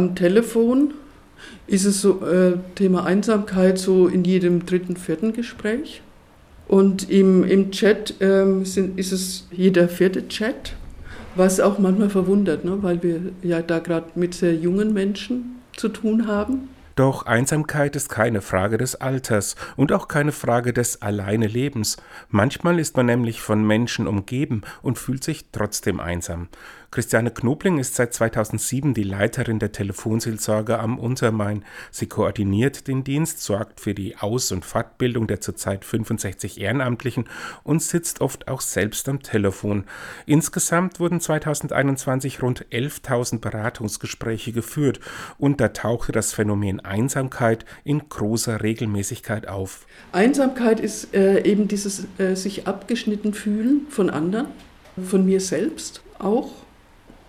am Telefon ist es so äh, Thema Einsamkeit so in jedem dritten, vierten Gespräch. Und im, im Chat ähm, sind, ist es jeder vierte Chat, was auch manchmal verwundert, ne? weil wir ja da gerade mit sehr jungen Menschen zu tun haben. Doch Einsamkeit ist keine Frage des Alters und auch keine Frage des Alleinelebens. Manchmal ist man nämlich von Menschen umgeben und fühlt sich trotzdem einsam. Christiane Knobling ist seit 2007 die Leiterin der Telefonseelsorge am Untermain. Sie koordiniert den Dienst, sorgt für die Aus- und Fortbildung der zurzeit 65 Ehrenamtlichen und sitzt oft auch selbst am Telefon. Insgesamt wurden 2021 rund 11.000 Beratungsgespräche geführt und da tauchte das Phänomen Einsamkeit in großer Regelmäßigkeit auf. Einsamkeit ist äh, eben dieses äh, sich abgeschnitten fühlen von anderen, von mir selbst auch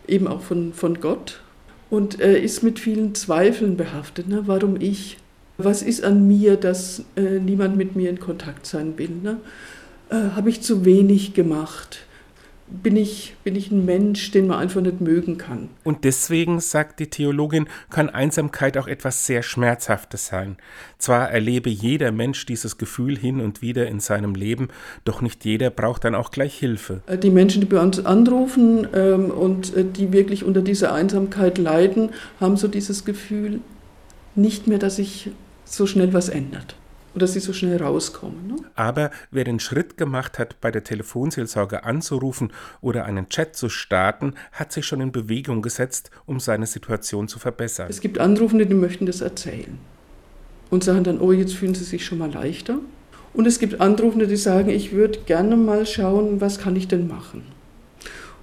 eben auch von, von Gott und äh, ist mit vielen Zweifeln behaftet. Ne? Warum ich? Was ist an mir, dass äh, niemand mit mir in Kontakt sein will? Ne? Äh, Habe ich zu wenig gemacht? Bin ich, bin ich ein Mensch, den man einfach nicht mögen kann. Und deswegen, sagt die Theologin, kann Einsamkeit auch etwas sehr Schmerzhaftes sein. Zwar erlebe jeder Mensch dieses Gefühl hin und wieder in seinem Leben, doch nicht jeder braucht dann auch gleich Hilfe. Äh, die Menschen, die bei uns anrufen ähm, und äh, die wirklich unter dieser Einsamkeit leiden, haben so dieses Gefühl, nicht mehr, dass sich so schnell was ändert und dass sie so schnell rauskommen. Ne? Aber wer den Schritt gemacht hat, bei der Telefonseelsorge anzurufen oder einen Chat zu starten, hat sich schon in Bewegung gesetzt, um seine Situation zu verbessern. Es gibt Anrufende, die möchten das erzählen und sagen dann, oh, jetzt fühlen sie sich schon mal leichter. Und es gibt Anrufende, die sagen, ich würde gerne mal schauen, was kann ich denn machen.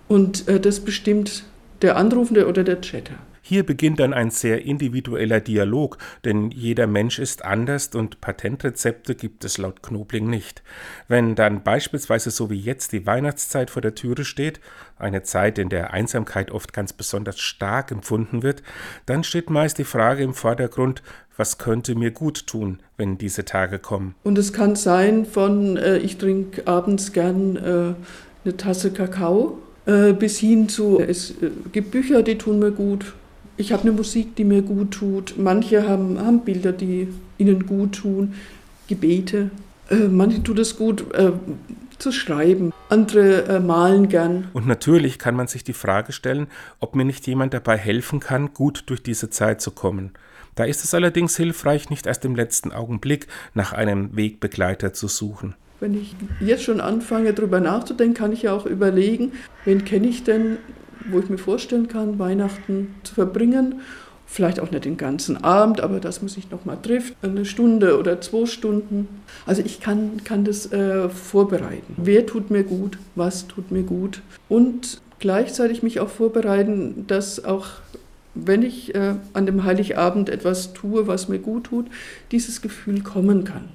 Und äh, das bestimmt der Anrufende oder der Chatter. Hier beginnt dann ein sehr individueller Dialog, denn jeder Mensch ist anders und Patentrezepte gibt es laut Knobling nicht. Wenn dann beispielsweise so wie jetzt die Weihnachtszeit vor der Türe steht, eine Zeit, in der Einsamkeit oft ganz besonders stark empfunden wird, dann steht meist die Frage im Vordergrund, was könnte mir gut tun, wenn diese Tage kommen. Und es kann sein von, äh, ich trinke abends gern äh, eine Tasse Kakao, äh, bis hin zu, es äh, gibt Bücher, die tun mir gut, ich habe eine Musik, die mir gut tut. Manche haben, haben Bilder, die ihnen gut tun, Gebete. Äh, manche tut es gut äh, zu schreiben, andere äh, malen gern. Und natürlich kann man sich die Frage stellen, ob mir nicht jemand dabei helfen kann, gut durch diese Zeit zu kommen. Da ist es allerdings hilfreich, nicht erst im letzten Augenblick nach einem Wegbegleiter zu suchen. Wenn ich jetzt schon anfange, darüber nachzudenken, kann ich ja auch überlegen, wen kenne ich denn, wo ich mir vorstellen kann, Weihnachten zu verbringen. Vielleicht auch nicht den ganzen Abend, aber dass man sich nochmal trifft, eine Stunde oder zwei Stunden. Also ich kann, kann das äh, vorbereiten. Wer tut mir gut, was tut mir gut. Und gleichzeitig mich auch vorbereiten, dass auch wenn ich äh, an dem Heiligabend etwas tue, was mir gut tut, dieses Gefühl kommen kann.